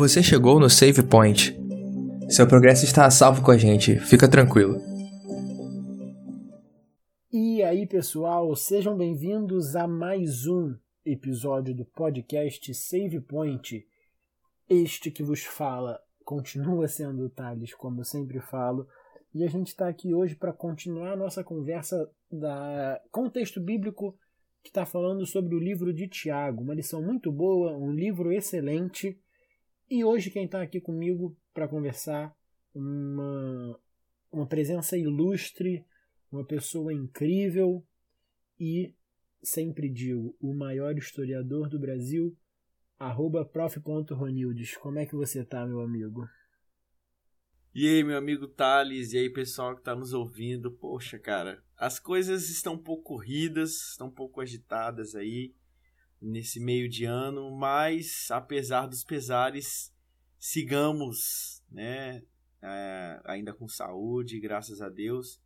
Você chegou no Save Point. Seu progresso está a salvo com a gente, fica tranquilo. E aí, pessoal, sejam bem-vindos a mais um episódio do podcast Save Point. Este que vos fala continua sendo o Thales, como eu sempre falo, e a gente está aqui hoje para continuar a nossa conversa da contexto bíblico que está falando sobre o livro de Tiago. Uma lição muito boa, um livro excelente. E hoje quem está aqui comigo para conversar, uma, uma presença ilustre, uma pessoa incrível e, sempre digo, o maior historiador do Brasil, arroba prof.ronildes. Como é que você tá, meu amigo? E aí, meu amigo Thales, e aí, pessoal que está nos ouvindo. Poxa, cara, as coisas estão um pouco corridas, estão um pouco agitadas aí nesse meio de ano, mas apesar dos pesares, sigamos, né, é, ainda com saúde, graças a Deus.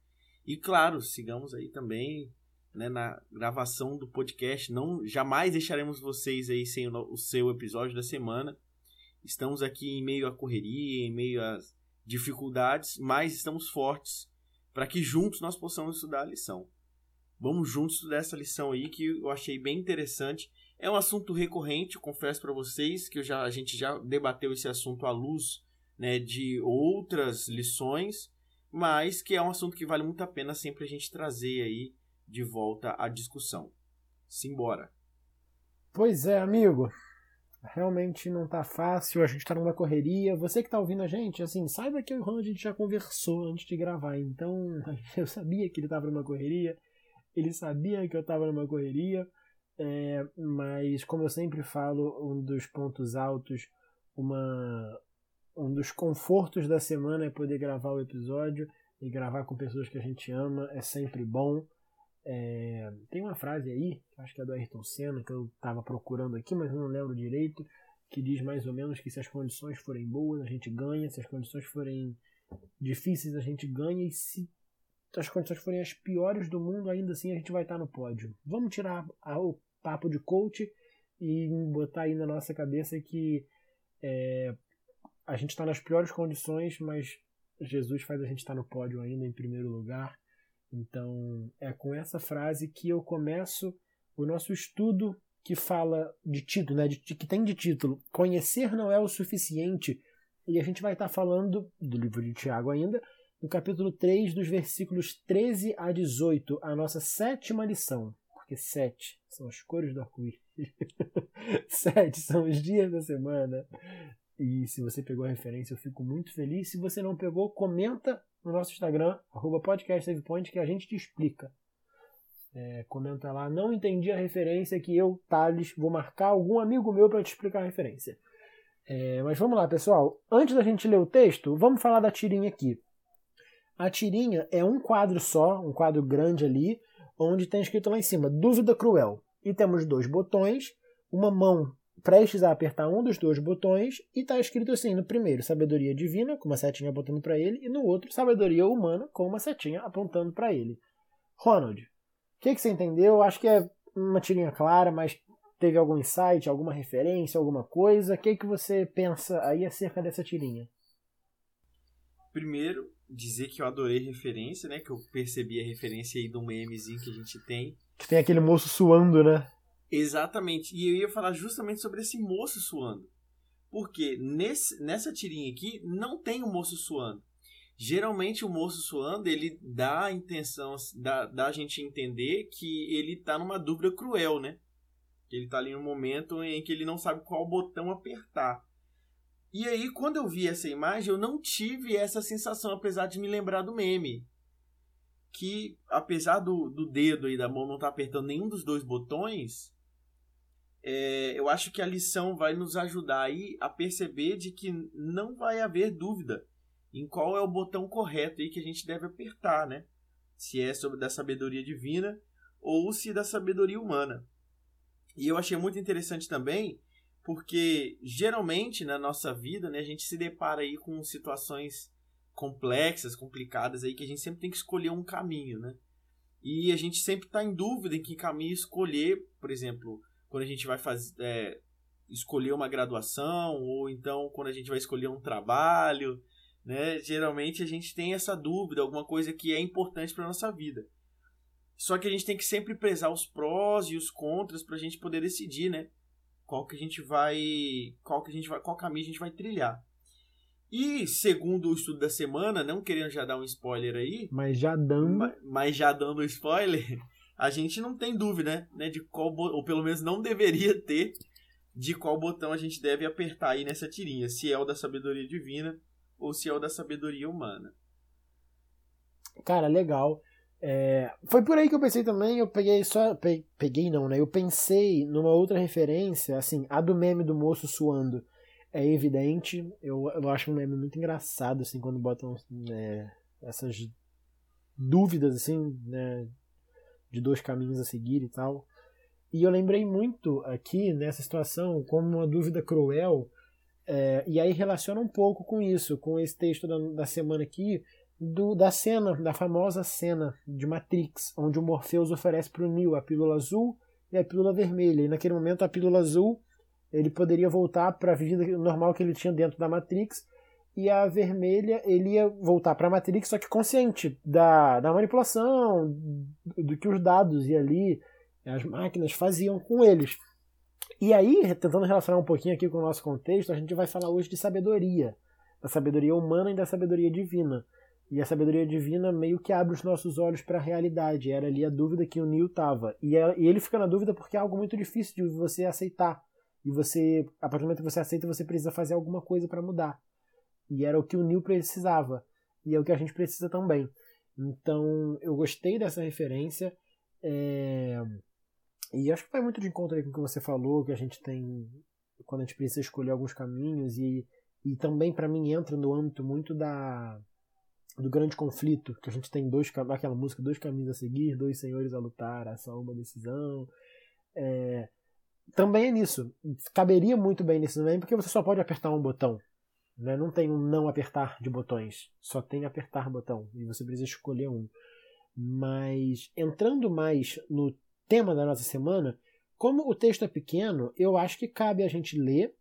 E claro, sigamos aí também né, na gravação do podcast. Não jamais deixaremos vocês aí sem o, o seu episódio da semana. Estamos aqui em meio à correria, em meio às dificuldades, mas estamos fortes para que juntos nós possamos estudar a lição. Vamos juntos estudar essa lição aí que eu achei bem interessante. É um assunto recorrente, confesso para vocês que já, a gente já debateu esse assunto à luz né, de outras lições, mas que é um assunto que vale muito a pena sempre a gente trazer aí de volta à discussão. Simbora! Pois é, amigo. Realmente não tá fácil, a gente tá numa correria. Você que tá ouvindo a gente, assim, saiba que o Ron a gente já conversou antes de gravar. Então, eu sabia que ele tava numa correria, ele sabia que eu tava numa correria. É, mas, como eu sempre falo, um dos pontos altos, uma, um dos confortos da semana é poder gravar o episódio e gravar com pessoas que a gente ama, é sempre bom. É, tem uma frase aí, acho que é do Ayrton Senna, que eu estava procurando aqui, mas não lembro direito, que diz mais ou menos que se as condições forem boas, a gente ganha, se as condições forem difíceis, a gente ganha, e se as condições forem as piores do mundo, ainda assim a gente vai estar no pódio. Vamos tirar o papo de coach e botar aí na nossa cabeça que é, a gente está nas piores condições, mas Jesus faz a gente estar no pódio ainda em primeiro lugar. Então, é com essa frase que eu começo o nosso estudo que fala de título, né, de, que tem de título Conhecer não é o suficiente. E a gente vai estar falando do livro de Tiago ainda, no capítulo 3, dos versículos 13 a 18, a nossa sétima lição. Porque sete são as cores do arco-íris. sete são os dias da semana. E se você pegou a referência, eu fico muito feliz. Se você não pegou, comenta no nosso Instagram, arroba podcastsavepoint, que a gente te explica. É, comenta lá, não entendi a referência que eu, Thales, vou marcar algum amigo meu para te explicar a referência. É, mas vamos lá, pessoal. Antes da gente ler o texto, vamos falar da tirinha aqui. A tirinha é um quadro só, um quadro grande ali, onde tem escrito lá em cima, dúvida cruel. E temos dois botões, uma mão prestes a apertar um dos dois botões e está escrito assim: no primeiro, sabedoria divina, com uma setinha apontando para ele, e no outro, sabedoria humana, com uma setinha apontando para ele. Ronald, o que, que você entendeu? Acho que é uma tirinha clara, mas teve algum insight, alguma referência, alguma coisa? O que, que você pensa aí acerca dessa tirinha? Primeiro, dizer que eu adorei referência, né? Que eu percebi a referência aí do memezinho que a gente tem. Que tem aquele moço suando, né? Exatamente. E eu ia falar justamente sobre esse moço suando. Porque nesse, nessa tirinha aqui não tem o um moço suando. Geralmente o moço suando, ele dá a intenção, dá, dá a gente entender que ele tá numa dúvida cruel, né? Que ele tá ali no momento em que ele não sabe qual botão apertar. E aí, quando eu vi essa imagem, eu não tive essa sensação, apesar de me lembrar do meme. Que, apesar do, do dedo e da mão não estar tá apertando nenhum dos dois botões, é, eu acho que a lição vai nos ajudar aí a perceber de que não vai haver dúvida em qual é o botão correto aí que a gente deve apertar, né? Se é sobre da sabedoria divina ou se da sabedoria humana. E eu achei muito interessante também, porque geralmente na nossa vida, né, a gente se depara aí com situações complexas, complicadas aí que a gente sempre tem que escolher um caminho, né? E a gente sempre está em dúvida em que caminho escolher, por exemplo, quando a gente vai fazer, é, escolher uma graduação, ou então quando a gente vai escolher um trabalho, né? Geralmente a gente tem essa dúvida, alguma coisa que é importante para nossa vida. Só que a gente tem que sempre pesar os prós e os contras para a gente poder decidir, né? Qual que a gente vai, qual que a gente vai, qual caminho a gente vai trilhar. E segundo o estudo da semana, não querendo já dar um spoiler aí, mas já dando, mas, mas já dando um spoiler, a gente não tem dúvida, né, de qual ou pelo menos não deveria ter de qual botão a gente deve apertar aí nessa tirinha, se é o da sabedoria divina ou se é o da sabedoria humana. Cara, legal. É, foi por aí que eu pensei também, eu peguei só. Peguei não, né? Eu pensei numa outra referência, assim, a do meme do moço suando. É evidente, eu, eu acho um meme muito engraçado, assim, quando botam né, essas dúvidas, assim, né, de dois caminhos a seguir e tal. E eu lembrei muito aqui, nessa situação, como uma dúvida cruel, é, e aí relaciona um pouco com isso, com esse texto da, da semana aqui, do, da cena, da famosa cena de Matrix, onde o Morpheus oferece para o Neo a pílula azul e a pílula vermelha. E naquele momento a pílula azul ele poderia voltar para a vida normal que ele tinha dentro da Matrix e a vermelha ele ia voltar para a Matrix, só que consciente da, da manipulação, do, do que os dados e ali as máquinas faziam com eles. E aí, tentando relacionar um pouquinho aqui com o nosso contexto, a gente vai falar hoje de sabedoria, da sabedoria humana e da sabedoria divina. E a sabedoria divina meio que abre os nossos olhos para a realidade. Era ali a dúvida que o Neil tava. E, é, e ele fica na dúvida porque é algo muito difícil de você aceitar. E você, a partir do momento que você aceita, você precisa fazer alguma coisa para mudar. E era o que o Neil precisava. E é o que a gente precisa também. Então, eu gostei dessa referência. É... E acho que vai muito de encontro com o que você falou, que a gente tem. Quando a gente precisa escolher alguns caminhos. E, e também, para mim, entra no âmbito muito da do grande conflito, que a gente tem dois aquela música, dois caminhos a seguir, dois senhores a lutar, essa uma decisão. É, também é nisso. Caberia muito bem nesse também, porque você só pode apertar um botão. Né? Não tem um não apertar de botões, só tem apertar botão, e você precisa escolher um. Mas entrando mais no tema da nossa semana, como o texto é pequeno, eu acho que cabe a gente ler,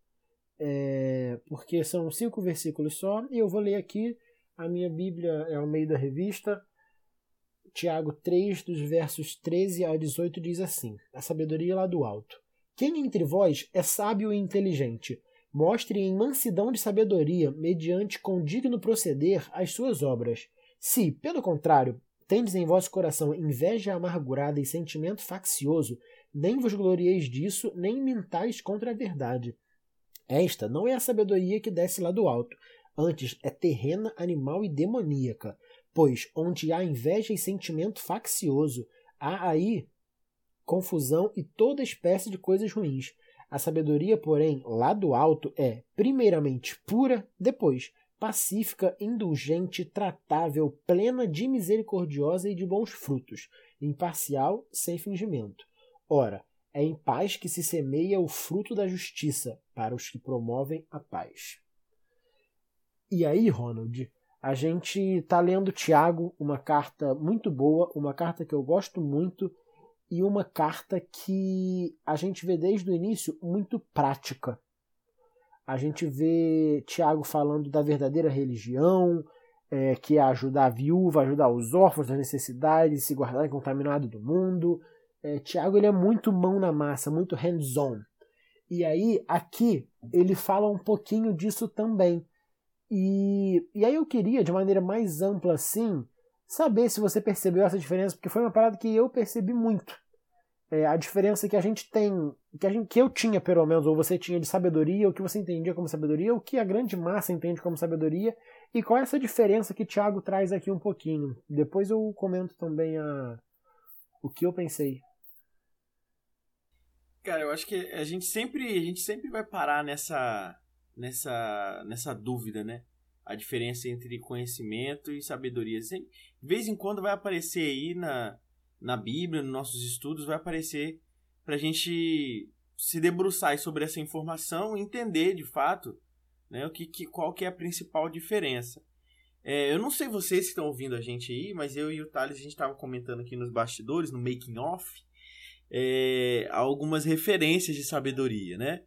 é, porque são cinco versículos só, e eu vou ler aqui a minha Bíblia é ao meio da revista. Tiago 3, dos versos 13 a 18, diz assim: A sabedoria lá do alto. Quem entre vós é sábio e inteligente? Mostre em mansidão de sabedoria, mediante condigno proceder, as suas obras. Se, pelo contrário, tendes em vosso coração inveja amargurada e sentimento faccioso, nem vos glorieis disso, nem mintais contra a verdade. Esta não é a sabedoria que desce lá do alto, Antes, é terrena, animal e demoníaca, pois onde há inveja e sentimento faccioso, há aí confusão e toda espécie de coisas ruins. A sabedoria, porém, lá do alto é, primeiramente, pura, depois, pacífica, indulgente, tratável, plena de misericordiosa e de bons frutos, imparcial, sem fingimento. Ora, é em paz que se semeia o fruto da justiça para os que promovem a paz. E aí, Ronald, a gente tá lendo Tiago, uma carta muito boa, uma carta que eu gosto muito e uma carta que a gente vê desde o início muito prática. A gente vê Tiago falando da verdadeira religião, é, que é ajudar a viúva, ajudar os órfãos das necessidades, se guardar contaminado do mundo. É, Tiago ele é muito mão na massa, muito hands-on. E aí, aqui, ele fala um pouquinho disso também. E, e aí eu queria, de maneira mais ampla assim, saber se você percebeu essa diferença, porque foi uma parada que eu percebi muito. É, a diferença que a gente tem, que, a gente, que eu tinha pelo menos, ou você tinha de sabedoria, o que você entendia como sabedoria, o que a grande massa entende como sabedoria, e qual é essa diferença que Tiago traz aqui um pouquinho. Depois eu comento também a, o que eu pensei. Cara, eu acho que a gente sempre, a gente sempre vai parar nessa nessa, nessa dúvida, né? A diferença entre conhecimento e sabedoria. De vez em quando vai aparecer aí na, na Bíblia, nos nossos estudos, vai aparecer para a gente se debruçar sobre essa informação e entender de fato né, o que, que, qual que é a principal diferença. É, eu não sei vocês que estão ouvindo a gente aí, mas eu e o Thales a gente estava comentando aqui nos bastidores, no making off, é, algumas referências de sabedoria, né?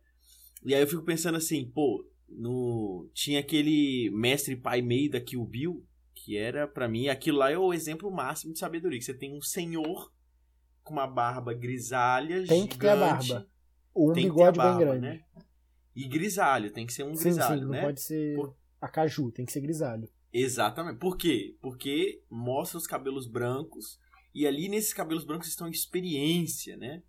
E aí eu fico pensando assim, pô, no tinha aquele mestre pai meio da Kill Bill, que era para mim aquilo lá é o exemplo máximo de sabedoria, que você tem um senhor com uma barba grisalha, Tem gigante, que ter a barba. Um tem que ter bigode a barba, bem grande. né? E grisalho, tem que ser um sim, grisalho, sim, não né? pode ser Por- a caju, tem que ser grisalho. Exatamente. Por quê? Porque mostra os cabelos brancos e ali nesses cabelos brancos estão experiência, né?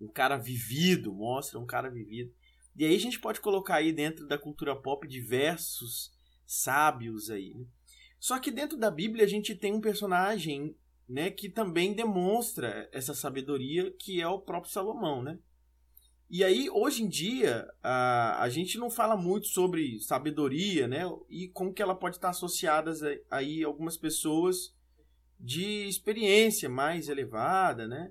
Um cara vivido, mostra um cara vivido. E aí a gente pode colocar aí dentro da cultura pop diversos sábios aí. né? Só que dentro da Bíblia a gente tem um personagem, né, que também demonstra essa sabedoria, que é o próprio Salomão, né? E aí, hoje em dia, a, a gente não fala muito sobre sabedoria, né? E como que ela pode estar associada aí a algumas pessoas de experiência mais elevada, né?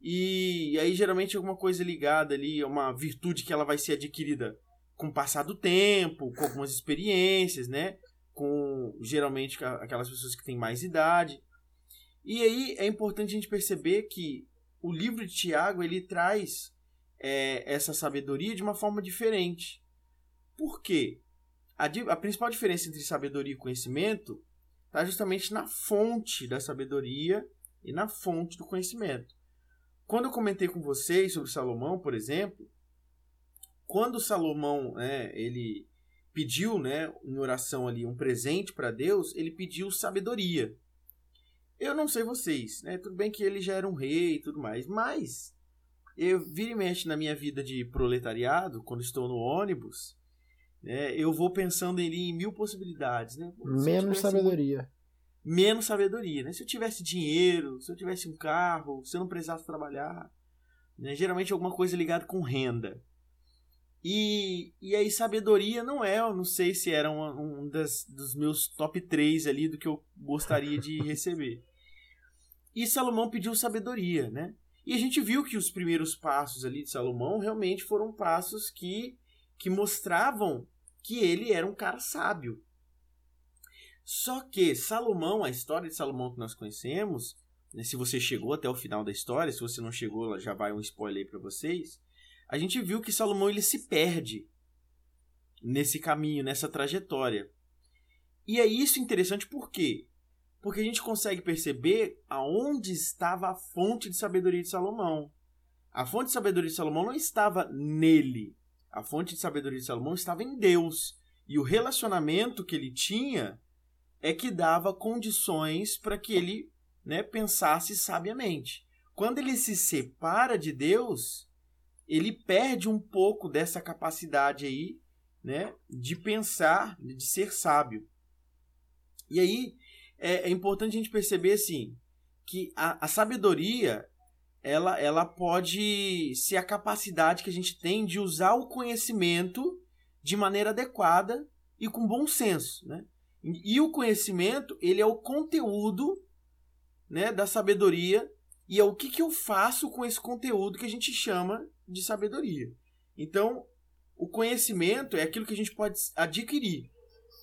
E, aí, geralmente, alguma coisa ligada ali uma virtude que ela vai ser adquirida com o passar do tempo, com algumas experiências, né? Com, geralmente, aquelas pessoas que têm mais idade. E aí, é importante a gente perceber que o livro de Tiago, ele traz é, essa sabedoria de uma forma diferente. Por quê? A, a principal diferença entre sabedoria e conhecimento está justamente na fonte da sabedoria e na fonte do conhecimento. Quando eu comentei com vocês sobre Salomão, por exemplo, quando Salomão né, ele pediu né, em oração ali um presente para Deus, ele pediu sabedoria. Eu não sei vocês, né? Tudo bem que ele já era um rei e tudo mais, mas eu vira e mexe na minha vida de proletariado, quando estou no ônibus, né, eu vou pensando ali em mil possibilidades, né? Se Menos sabedoria. Menos sabedoria, né? Se eu tivesse dinheiro, se eu tivesse um carro, se eu não precisasse trabalhar, né? Geralmente alguma coisa ligada com renda. E, e aí sabedoria não é, eu não sei se era uma- um das, dos meus top 3 ali do que eu gostaria de receber. E Salomão pediu sabedoria, né? E a gente viu que os primeiros passos ali de Salomão realmente foram passos que, que mostravam que ele era um cara sábio. Só que Salomão, a história de Salomão que nós conhecemos, né, se você chegou até o final da história, se você não chegou, já vai um spoiler para vocês. A gente viu que Salomão ele se perde nesse caminho, nessa trajetória. E é isso interessante por quê? Porque a gente consegue perceber aonde estava a fonte de sabedoria de Salomão. A fonte de sabedoria de Salomão não estava nele. A fonte de sabedoria de Salomão estava em Deus. E o relacionamento que ele tinha é que dava condições para que ele né, pensasse sabiamente. Quando ele se separa de Deus, ele perde um pouco dessa capacidade aí, né, de pensar, de ser sábio. E aí é, é importante a gente perceber assim que a, a sabedoria ela, ela pode ser a capacidade que a gente tem de usar o conhecimento de maneira adequada e com bom senso, né? E o conhecimento, ele é o conteúdo né, da sabedoria e é o que, que eu faço com esse conteúdo que a gente chama de sabedoria. Então, o conhecimento é aquilo que a gente pode adquirir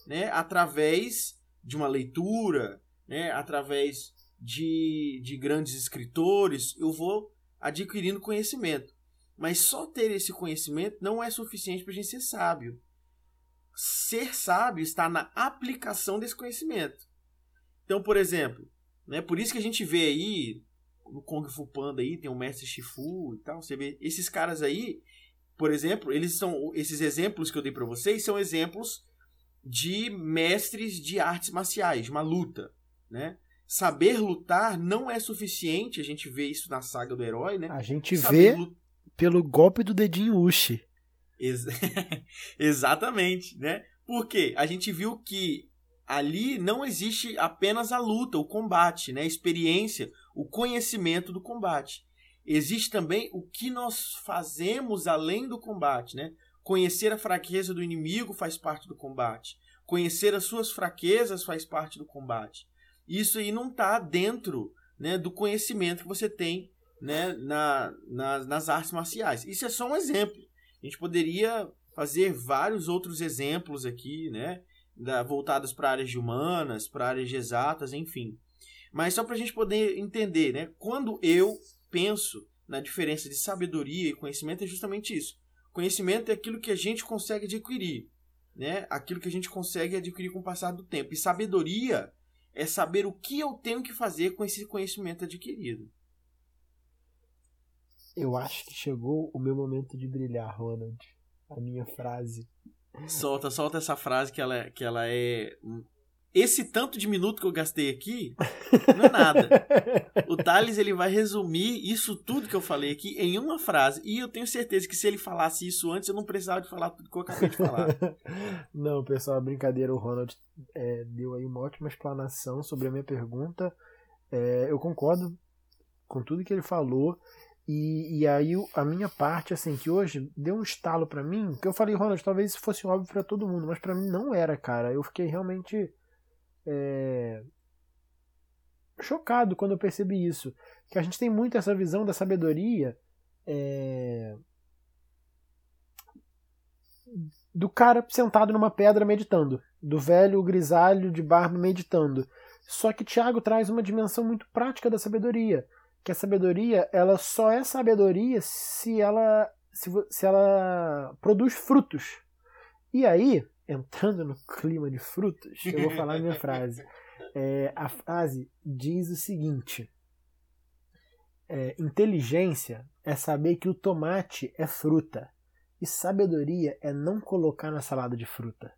né, através de uma leitura, né, através de, de grandes escritores, eu vou adquirindo conhecimento. Mas só ter esse conhecimento não é suficiente para a gente ser sábio ser sábio está na aplicação desse conhecimento. Então, por exemplo, né, por isso que a gente vê aí no Kung Fu Panda aí tem o mestre Shifu e tal, você vê esses caras aí, por exemplo, eles são esses exemplos que eu dei para vocês são exemplos de mestres de artes marciais, de uma luta, né? Saber lutar não é suficiente, a gente vê isso na saga do herói, né? A gente Saber vê pelo golpe do dedinho Uchi. Ex- Exatamente, né? Porque a gente viu que ali não existe apenas a luta, o combate, né? A experiência, o conhecimento do combate. Existe também o que nós fazemos além do combate, né? Conhecer a fraqueza do inimigo faz parte do combate. Conhecer as suas fraquezas faz parte do combate. Isso aí não está dentro né, do conhecimento que você tem né, na, na- nas artes marciais. Isso é só um exemplo. A gente poderia fazer vários outros exemplos aqui, né? Da, voltados para áreas de humanas, para áreas de exatas, enfim. Mas só para a gente poder entender, né? Quando eu penso na diferença de sabedoria e conhecimento, é justamente isso. Conhecimento é aquilo que a gente consegue adquirir, né? Aquilo que a gente consegue adquirir com o passar do tempo. E sabedoria é saber o que eu tenho que fazer com esse conhecimento adquirido. Eu acho que chegou o meu momento de brilhar, Ronald. A minha frase. Solta, solta essa frase que ela, que ela é esse tanto de minuto que eu gastei aqui não é nada. O Thales ele vai resumir isso tudo que eu falei aqui em uma frase. E eu tenho certeza que se ele falasse isso antes, eu não precisava de falar tudo que eu acabei de falar. não, pessoal, brincadeira. O Ronald é, deu aí uma ótima explanação sobre a minha pergunta. É, eu concordo com tudo que ele falou. E, e aí a minha parte, assim, que hoje deu um estalo para mim, que eu falei, Ronald, talvez isso fosse óbvio para todo mundo, mas para mim não era, cara. Eu fiquei realmente é, chocado quando eu percebi isso. Que a gente tem muito essa visão da sabedoria é, do cara sentado numa pedra meditando, do velho grisalho de barba meditando. Só que Tiago traz uma dimensão muito prática da sabedoria, que a sabedoria ela só é sabedoria se ela se, se ela produz frutos. E aí entrando no clima de frutos, eu vou falar a minha frase. É, a frase diz o seguinte: é, inteligência é saber que o tomate é fruta, e sabedoria é não colocar na salada de fruta.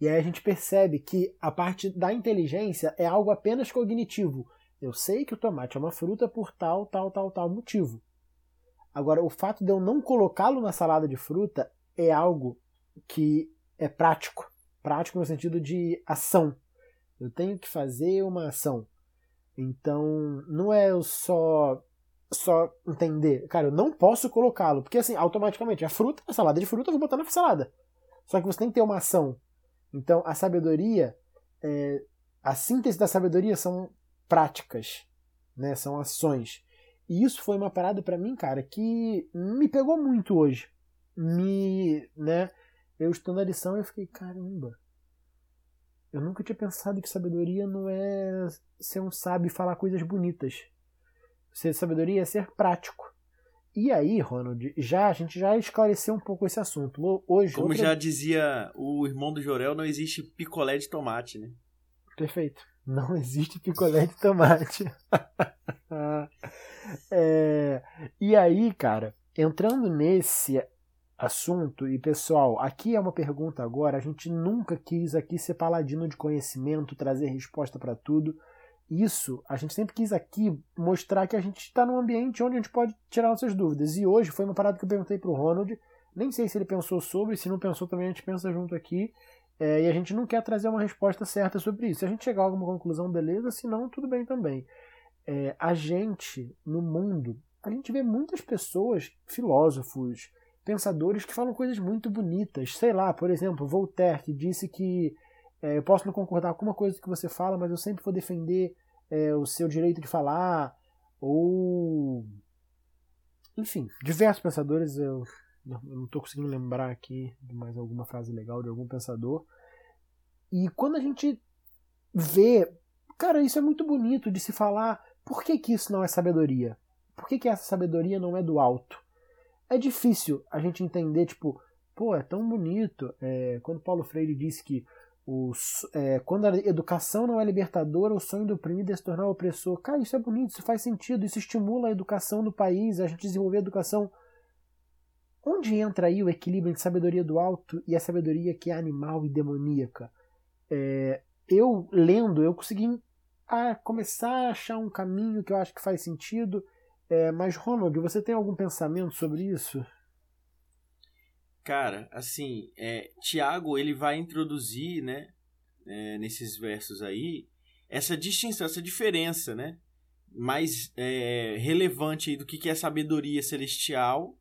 E aí a gente percebe que a parte da inteligência é algo apenas cognitivo. Eu sei que o tomate é uma fruta por tal, tal, tal, tal motivo. Agora, o fato de eu não colocá-lo na salada de fruta é algo que é prático. Prático no sentido de ação. Eu tenho que fazer uma ação. Então, não é eu só só entender. Cara, eu não posso colocá-lo, porque assim, automaticamente, a fruta, a salada de fruta, eu vou botar na salada. Só que você tem que ter uma ação. Então, a sabedoria, é, a síntese da sabedoria são práticas, né? São ações. E isso foi uma parada para mim, cara, que me pegou muito hoje. Me, né? Eu estudando a lição, eu fiquei, caramba. Eu nunca tinha pensado que sabedoria não é ser um sábio e falar coisas bonitas. Ser sabedoria é ser prático. E aí, Ronald, já a gente já esclareceu um pouco esse assunto. Hoje, Como outra... já dizia o irmão do Jorel, não existe picolé de tomate, né? Perfeito. Não existe picolé de tomate. é... E aí, cara, entrando nesse assunto. E pessoal, aqui é uma pergunta agora. A gente nunca quis aqui ser paladino de conhecimento, trazer resposta para tudo. Isso, a gente sempre quis aqui mostrar que a gente está num ambiente onde a gente pode tirar nossas dúvidas. E hoje foi uma parada que eu perguntei pro Ronald. Nem sei se ele pensou sobre, se não pensou também, a gente pensa junto aqui. É, e a gente não quer trazer uma resposta certa sobre isso. Se a gente chegar a alguma conclusão, beleza, se não, tudo bem também. É, a gente, no mundo, a gente vê muitas pessoas, filósofos, pensadores que falam coisas muito bonitas. Sei lá, por exemplo, Voltaire, que disse que é, eu posso não concordar com uma coisa que você fala, mas eu sempre vou defender é, o seu direito de falar. Ou. Enfim, diversos pensadores. Eu, eu não estou conseguindo lembrar aqui de mais alguma frase legal de algum pensador. E quando a gente vê. Cara, isso é muito bonito de se falar. Por que, que isso não é sabedoria? Por que, que essa sabedoria não é do alto? é difícil a gente entender, tipo, pô, é tão bonito. É, quando Paulo Freire disse que os, é, quando a educação não é libertadora, o sonho do oprimido é se tornar opressor. Cara, isso é bonito, isso faz sentido, isso estimula a educação do país, a gente desenvolver a educação. Onde entra aí o equilíbrio entre sabedoria do alto e a sabedoria que é animal e demoníaca? É, eu, lendo, eu consegui a, começar a achar um caminho que eu acho que faz sentido é, mas, Ronald, você tem algum pensamento sobre isso? Cara, assim, é, Tiago ele vai introduzir, né, é, nesses versos aí, essa distinção, essa diferença, né, mais é, relevante do que, que é sabedoria celestial,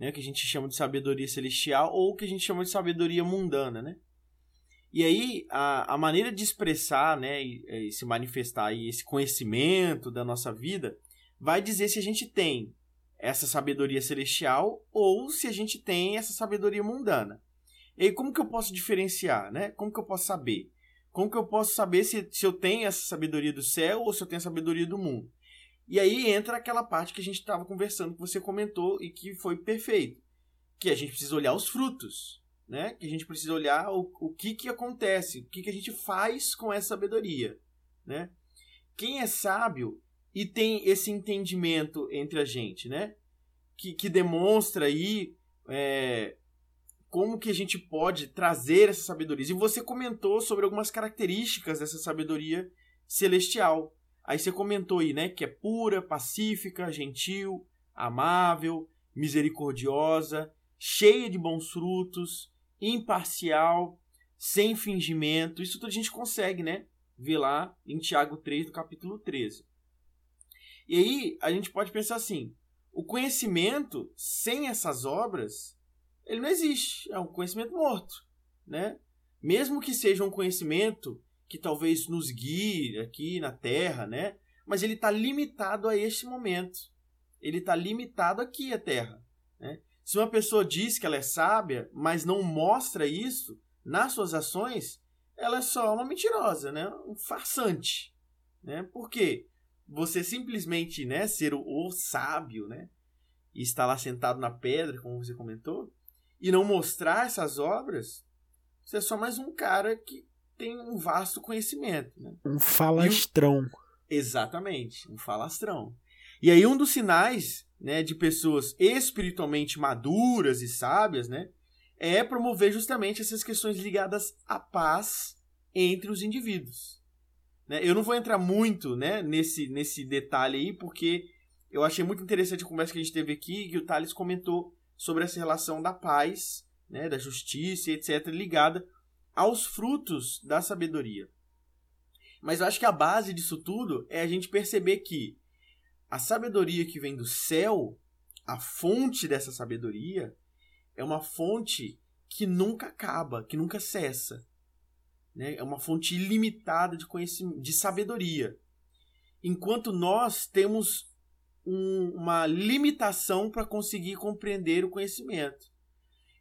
né, que a gente chama de sabedoria celestial, ou que a gente chama de sabedoria mundana, né. E aí, a, a maneira de expressar, né, e, e se manifestar aí esse conhecimento da nossa vida vai dizer se a gente tem essa sabedoria celestial ou se a gente tem essa sabedoria mundana. E aí, como que eu posso diferenciar, né? Como que eu posso saber? Como que eu posso saber se, se eu tenho essa sabedoria do céu ou se eu tenho a sabedoria do mundo? E aí entra aquela parte que a gente estava conversando, que você comentou e que foi perfeito. que a gente precisa olhar os frutos, né? Que a gente precisa olhar o, o que que acontece, o que que a gente faz com essa sabedoria, né? Quem é sábio e tem esse entendimento entre a gente, né? Que, que demonstra aí é, como que a gente pode trazer essa sabedoria. E você comentou sobre algumas características dessa sabedoria celestial. Aí você comentou aí, né, que é pura, pacífica, gentil, amável, misericordiosa, cheia de bons frutos, imparcial, sem fingimento. Isso tudo a gente consegue, né, ver lá em Tiago 3, do capítulo 13. E aí a gente pode pensar assim: o conhecimento sem essas obras ele não existe. É um conhecimento morto, né? Mesmo que seja um conhecimento que talvez nos guie aqui na Terra, né? Mas ele está limitado a este momento. Ele está limitado aqui à Terra. Né? Se uma pessoa diz que ela é sábia, mas não mostra isso nas suas ações, ela é só uma mentirosa, né? Um farsante, né? Por quê? Você simplesmente, né, ser o, o sábio, né? E estar lá sentado na pedra, como você comentou, e não mostrar essas obras, você é só mais um cara que tem um vasto conhecimento. Né? Um falastrão. Exatamente, um falastrão. E aí um dos sinais né, de pessoas espiritualmente maduras e sábias né, é promover justamente essas questões ligadas à paz entre os indivíduos. Né? Eu não vou entrar muito né, nesse, nesse detalhe aí, porque eu achei muito interessante a conversa que a gente teve aqui, que o Thales comentou sobre essa relação da paz, né, da justiça, etc., ligada aos frutos da sabedoria. Mas eu acho que a base disso tudo é a gente perceber que a sabedoria que vem do céu, a fonte dessa sabedoria, é uma fonte que nunca acaba, que nunca cessa. Né? É uma fonte ilimitada de conhecimento, de sabedoria. Enquanto nós temos um, uma limitação para conseguir compreender o conhecimento.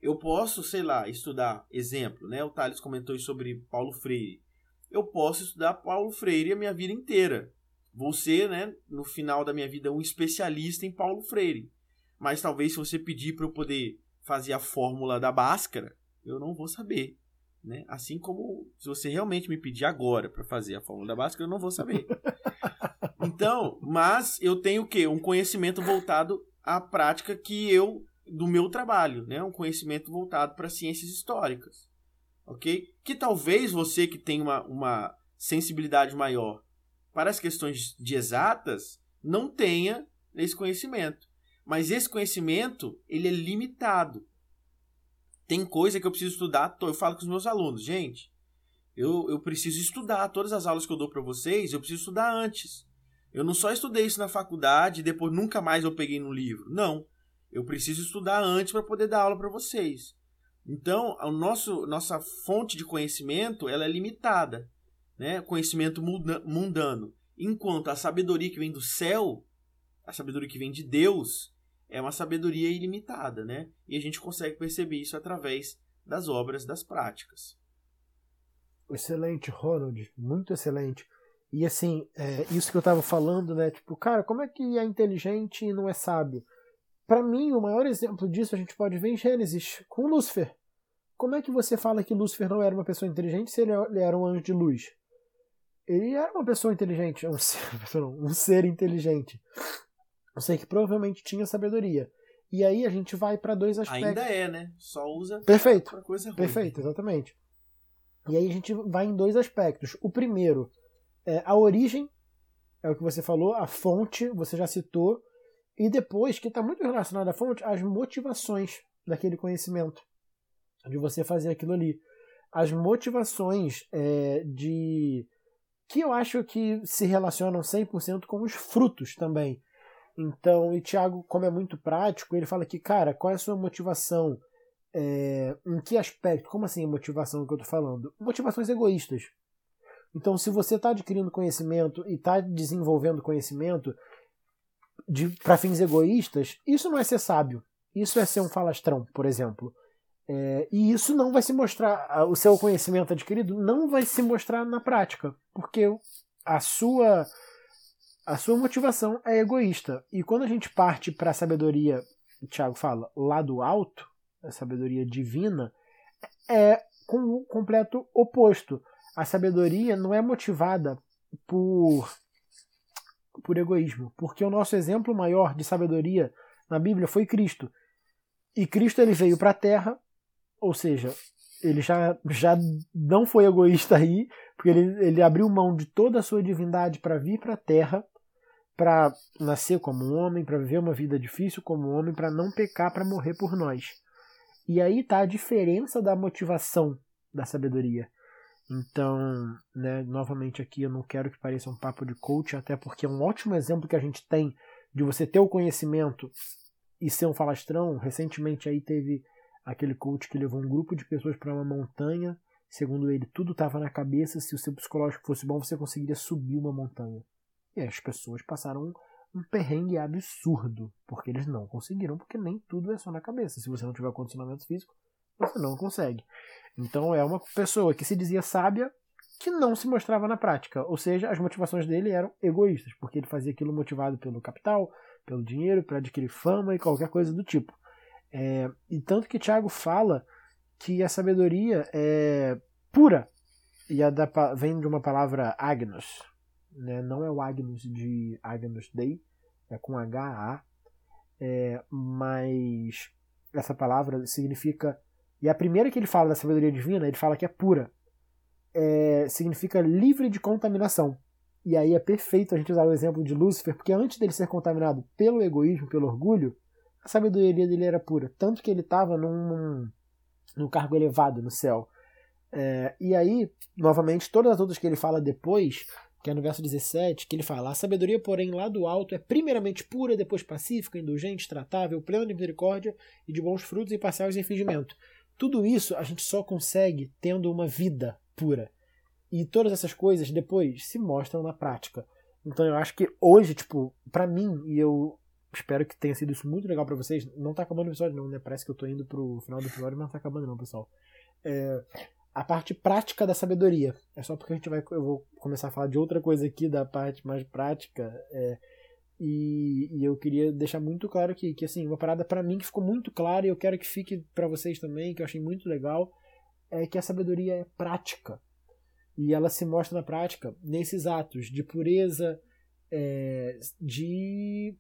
Eu posso, sei lá, estudar, exemplo, né? O Thales comentou sobre Paulo Freire. Eu posso estudar Paulo Freire a minha vida inteira. Vou ser, né, no final da minha vida, um especialista em Paulo Freire. Mas talvez se você pedir para eu poder fazer a fórmula da Bhaskara, eu não vou saber. Né? Assim como se você realmente me pedir agora para fazer a fórmula da Bhaskara, eu não vou saber. Então, mas eu tenho o quê? Um conhecimento voltado à prática que eu do meu trabalho, né? Um conhecimento voltado para ciências históricas, ok? Que talvez você que tem uma, uma sensibilidade maior para as questões de exatas não tenha esse conhecimento, mas esse conhecimento ele é limitado. Tem coisa que eu preciso estudar, eu falo com os meus alunos, gente, eu, eu preciso estudar todas as aulas que eu dou para vocês, eu preciso estudar antes. Eu não só estudei isso na faculdade e depois nunca mais eu peguei no livro. Não. Eu preciso estudar antes para poder dar aula para vocês. Então, a nosso, nossa fonte de conhecimento ela é limitada, né? Conhecimento mundano. Enquanto a sabedoria que vem do céu, a sabedoria que vem de Deus, é uma sabedoria ilimitada, né? E a gente consegue perceber isso através das obras, das práticas. Excelente, Ronald, muito excelente. E assim, é, isso que eu tava falando, né? Tipo, cara, como é que é inteligente e não é sábio? Para mim, o maior exemplo disso a gente pode ver em Gênesis, com Lúcifer. Como é que você fala que Lúcifer não era uma pessoa inteligente se ele era um anjo de luz? Ele era uma pessoa inteligente, um ser, um ser inteligente. Eu sei que provavelmente tinha sabedoria. E aí a gente vai para dois aspectos. Ainda é, né? Só usa Perfeito. pra coisa ruim. Perfeito, exatamente. E aí a gente vai em dois aspectos. O primeiro é, a origem, é o que você falou, a fonte, você já citou, e depois, que está muito relacionado à fonte, as motivações daquele conhecimento, de você fazer aquilo ali. As motivações é, de. que eu acho que se relacionam 100% com os frutos também. Então, e Tiago, como é muito prático, ele fala que, cara, qual é a sua motivação? É, em que aspecto? Como assim motivação que eu estou falando? Motivações egoístas. Então, se você está adquirindo conhecimento e está desenvolvendo conhecimento para fins egoístas, isso não é ser sábio. Isso é ser um falastrão, por exemplo. É, e isso não vai se mostrar, o seu conhecimento adquirido não vai se mostrar na prática, porque a sua a sua motivação é egoísta. E quando a gente parte para a sabedoria, o Tiago fala, lá do alto, a sabedoria divina, é com o completo oposto. A sabedoria não é motivada por, por egoísmo, porque o nosso exemplo maior de sabedoria na Bíblia foi Cristo. E Cristo ele veio para a Terra, ou seja, ele já, já não foi egoísta aí, porque ele, ele abriu mão de toda a sua divindade para vir para a Terra, para nascer como homem, para viver uma vida difícil como homem, para não pecar, para morrer por nós. E aí está a diferença da motivação da sabedoria. Então, né, novamente aqui eu não quero que pareça um papo de coach, até porque é um ótimo exemplo que a gente tem de você ter o conhecimento e ser um falastrão. Recentemente aí teve aquele coach que levou um grupo de pessoas para uma montanha. Segundo ele, tudo estava na cabeça. Se o seu psicológico fosse bom, você conseguiria subir uma montanha. E as pessoas passaram um, um perrengue absurdo, porque eles não conseguiram, porque nem tudo é só na cabeça. Se você não tiver condicionamento físico, você não consegue. Então é uma pessoa que se dizia sábia que não se mostrava na prática. Ou seja, as motivações dele eram egoístas, porque ele fazia aquilo motivado pelo capital, pelo dinheiro, para adquirir fama e qualquer coisa do tipo. É, e tanto que Tiago fala que a sabedoria é pura. E a da, vem de uma palavra agnos. Né? Não é o agnos de Agnus Dei, é com H-A. É, mas essa palavra significa. E a primeira que ele fala da sabedoria divina, ele fala que é pura. É, significa livre de contaminação. E aí é perfeito a gente usar o exemplo de Lúcifer, porque antes dele ser contaminado pelo egoísmo, pelo orgulho, a sabedoria dele era pura. Tanto que ele estava num, num cargo elevado no céu. É, e aí, novamente, todas as outras que ele fala depois, que é no verso 17, que ele fala: A sabedoria, porém, lá do alto é primeiramente pura, depois pacífica, indulgente, tratável, plena de misericórdia e de bons frutos, e fingimento. Tudo isso a gente só consegue tendo uma vida pura. E todas essas coisas depois se mostram na prática. Então eu acho que hoje, tipo, para mim, e eu espero que tenha sido isso muito legal para vocês, não tá acabando o episódio não, né? Parece que eu tô indo pro final do episódio, mas não tá acabando não, pessoal. É, a parte prática da sabedoria. É só porque a gente vai, eu vou começar a falar de outra coisa aqui, da parte mais prática. É, e, e, eu queria deixar muito claro que, que assim, uma parada para mim que ficou muito clara e eu quero que fique para vocês também, que eu achei muito legal, é que a sabedoria é prática. E ela se mostra na prática nesses atos de pureza, é, de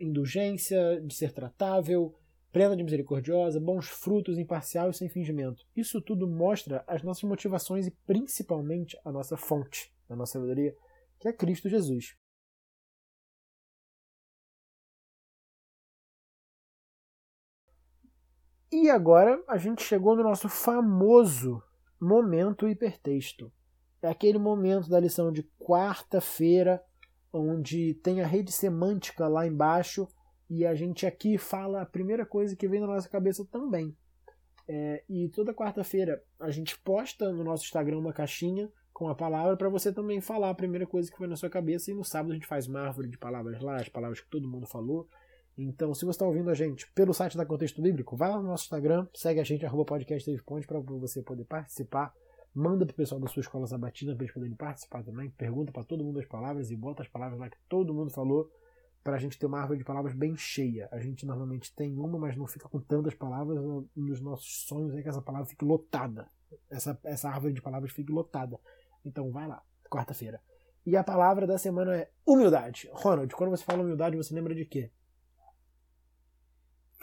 indulgência, de ser tratável, plena de misericordiosa, bons frutos, imparcial e sem fingimento. Isso tudo mostra as nossas motivações e principalmente a nossa fonte da nossa sabedoria, que é Cristo Jesus. E agora a gente chegou no nosso famoso momento hipertexto. É aquele momento da lição de quarta-feira, onde tem a rede semântica lá embaixo e a gente aqui fala a primeira coisa que vem na nossa cabeça também. É, e toda quarta-feira a gente posta no nosso Instagram uma caixinha com a palavra para você também falar a primeira coisa que foi na sua cabeça. E no sábado a gente faz uma árvore de palavras lá, as palavras que todo mundo falou. Então, se você está ouvindo a gente pelo site da Contexto Bíblico, vai lá no nosso Instagram, segue a gente, arroba podcast para você poder participar Manda pro pessoal da sua escola sabatina para eles poderem participar também. Pergunta para todo mundo as palavras e bota as palavras lá que todo mundo falou para a gente ter uma árvore de palavras bem cheia. A gente normalmente tem uma, mas não fica com tantas palavras. Dos nossos sonhos é que essa palavra fique lotada. Essa, essa árvore de palavras fique lotada. Então vai lá, quarta-feira. E a palavra da semana é humildade. Ronald, quando você fala humildade, você lembra de quê?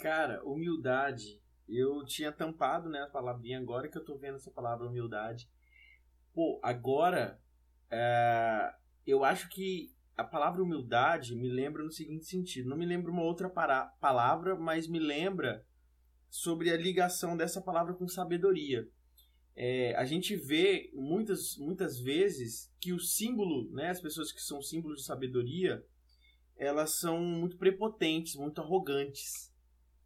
Cara, humildade eu tinha tampado, né, a palavrinha agora que eu tô vendo essa palavra humildade. Pô, agora é, eu acho que a palavra humildade me lembra no seguinte sentido. Não me lembra uma outra palavra, mas me lembra sobre a ligação dessa palavra com sabedoria. É, a gente vê muitas, muitas vezes que o símbolo, né, as pessoas que são símbolos de sabedoria, elas são muito prepotentes, muito arrogantes,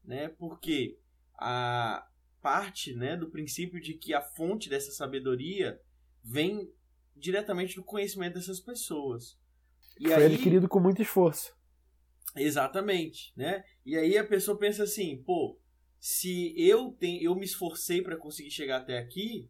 né? Porque a parte né, do princípio de que a fonte dessa sabedoria vem diretamente do conhecimento dessas pessoas. E Foi aí, adquirido com muito esforço. Exatamente, né? E aí a pessoa pensa assim, pô, se eu tenho, eu me esforcei para conseguir chegar até aqui,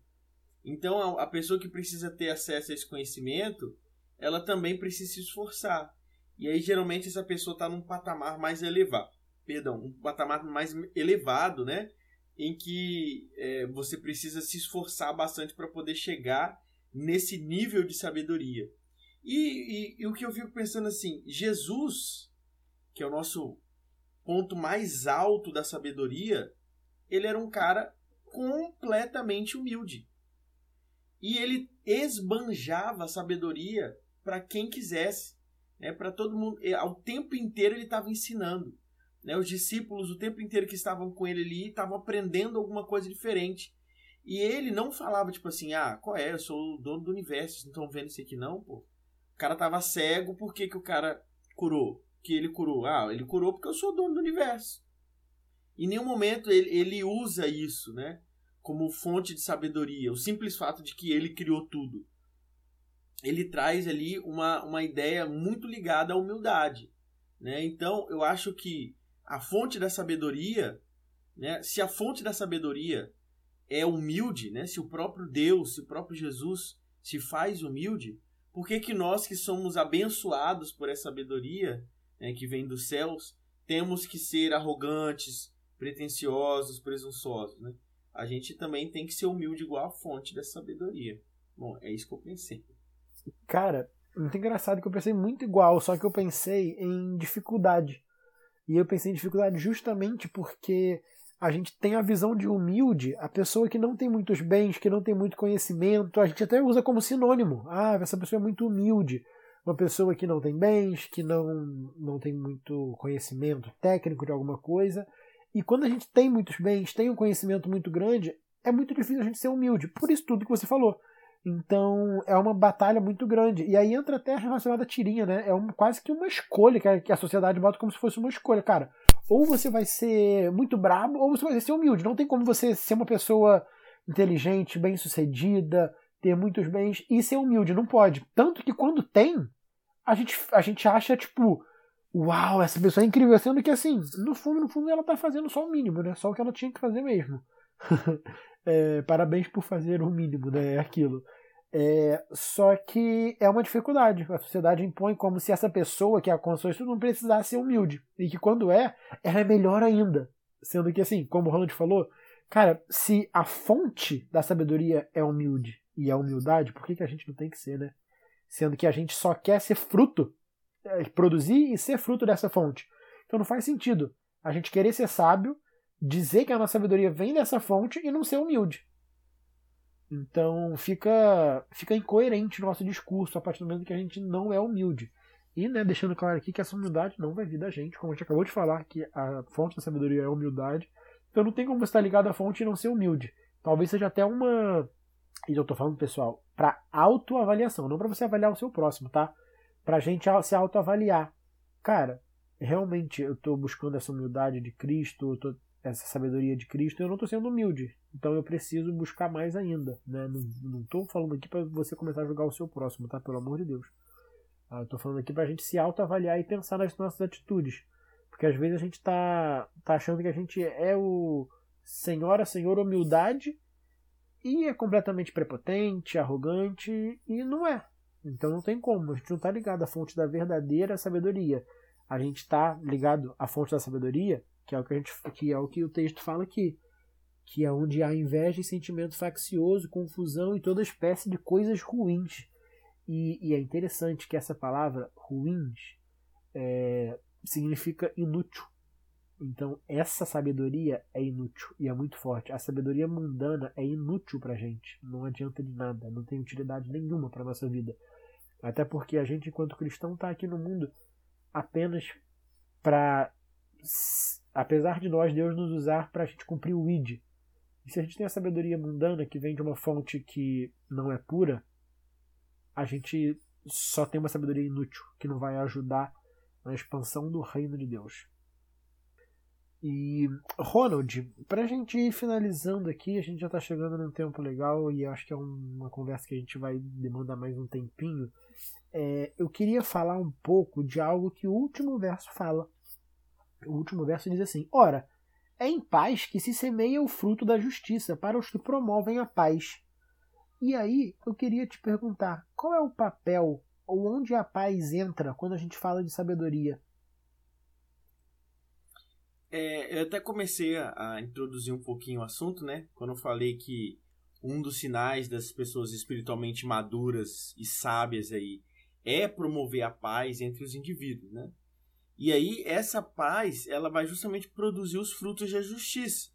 então a, a, pessoa que precisa ter acesso a esse conhecimento, ela também precisa se esforçar. E aí geralmente essa pessoa está num patamar mais elevado perdão, um patamar mais elevado, né? em que é, você precisa se esforçar bastante para poder chegar nesse nível de sabedoria. E, e, e, o que eu fico pensando assim, Jesus, que é o nosso ponto mais alto da sabedoria, ele era um cara completamente humilde. E ele esbanjava a sabedoria para quem quisesse, né? para todo mundo. Ao tempo inteiro ele estava ensinando. Né? Os discípulos, o tempo inteiro que estavam com ele ali, estavam aprendendo alguma coisa diferente. E ele não falava, tipo assim, ah, qual é? Eu sou o dono do universo, vocês não estão vendo isso aqui não, pô? O cara tava cego, por que, que o cara curou? Que ele curou? Ah, ele curou porque eu sou o dono do universo. Em nenhum momento ele, ele usa isso, né? Como fonte de sabedoria. O simples fato de que ele criou tudo. Ele traz ali uma, uma ideia muito ligada à humildade. Né? Então, eu acho que a fonte da sabedoria, né, se a fonte da sabedoria é humilde, né, se o próprio Deus, se o próprio Jesus se faz humilde, por que, que nós que somos abençoados por essa sabedoria né, que vem dos céus, temos que ser arrogantes, pretensiosos, presunçosos? Né? A gente também tem que ser humilde igual a fonte dessa sabedoria. Bom, é isso que eu pensei. Cara, muito engraçado que eu pensei muito igual, só que eu pensei em dificuldade. E eu pensei em dificuldade justamente porque a gente tem a visão de humilde, a pessoa que não tem muitos bens, que não tem muito conhecimento, a gente até usa como sinônimo. Ah, essa pessoa é muito humilde. Uma pessoa que não tem bens, que não, não tem muito conhecimento técnico de alguma coisa. E quando a gente tem muitos bens, tem um conhecimento muito grande, é muito difícil a gente ser humilde. Por isso tudo que você falou. Então é uma batalha muito grande. E aí entra até relacionada à tirinha, né? É um, quase que uma escolha que a, que a sociedade bota como se fosse uma escolha. Cara, ou você vai ser muito brabo, ou você vai ser humilde. Não tem como você ser uma pessoa inteligente, bem sucedida, ter muitos bens e ser humilde. Não pode. Tanto que quando tem, a gente, a gente acha, tipo, uau, essa pessoa é incrível. Sendo que, assim, no fundo, no fundo, ela tá fazendo só o mínimo, né? Só o que ela tinha que fazer mesmo. é, parabéns por fazer o mínimo, né? É aquilo. É, só que é uma dificuldade. A sociedade impõe como se essa pessoa que alcançou isso não precisasse ser humilde. E que quando é, ela é melhor ainda. Sendo que, assim, como o Ronald falou, cara, se a fonte da sabedoria é humilde e a humildade, por que, que a gente não tem que ser, né? Sendo que a gente só quer ser fruto, é, produzir e ser fruto dessa fonte. Então não faz sentido a gente querer ser sábio, dizer que a nossa sabedoria vem dessa fonte e não ser humilde. Então fica, fica incoerente o nosso discurso a partir do momento que a gente não é humilde. E né, deixando claro aqui que essa humildade não vai vir da gente, como a gente acabou de falar, que a fonte da sabedoria é a humildade. Então não tem como estar ligado à fonte e não ser humilde. Talvez seja até uma. E eu tô falando, pessoal, para autoavaliação, não para você avaliar o seu próximo, tá? Pra gente se autoavaliar. Cara, realmente eu tô buscando essa humildade de Cristo, eu essa sabedoria de Cristo, eu não estou sendo humilde. Então eu preciso buscar mais ainda. Né? Não estou falando aqui para você começar a julgar o seu próximo, tá? Pelo amor de Deus. Ah, estou falando aqui para a gente se autoavaliar e pensar nas nossas atitudes. Porque às vezes a gente está tá achando que a gente é o senhora, senhor humildade e é completamente prepotente, arrogante e não é. Então não tem como. A gente não está ligado à fonte da verdadeira sabedoria. A gente está ligado à fonte da sabedoria que é o que, a gente, que é o que o texto fala aqui, que é onde há inveja e sentimento faccioso, confusão e toda espécie de coisas ruins. E, e é interessante que essa palavra ruins é, significa inútil. Então essa sabedoria é inútil e é muito forte. A sabedoria mundana é inútil para gente, não adianta de nada, não tem utilidade nenhuma para nossa vida. Até porque a gente, enquanto cristão, está aqui no mundo apenas para Apesar de nós, Deus nos usar para a gente cumprir o id. E se a gente tem a sabedoria mundana que vem de uma fonte que não é pura, a gente só tem uma sabedoria inútil que não vai ajudar na expansão do reino de Deus. E Ronald, para a gente ir finalizando aqui, a gente já está chegando num tempo legal e acho que é uma conversa que a gente vai demandar mais um tempinho. É, eu queria falar um pouco de algo que o último verso fala, o último verso diz assim: Ora, é em paz que se semeia o fruto da justiça para os que promovem a paz. E aí eu queria te perguntar: qual é o papel ou onde a paz entra quando a gente fala de sabedoria? é, eu até comecei a, a, introduzir um pouquinho o assunto, né? Quando eu falei que um dos sinais das pessoas espiritualmente maduras e sábias aí é promover a paz entre os indivíduos, né? E aí essa paz, ela vai justamente produzir os frutos da justiça.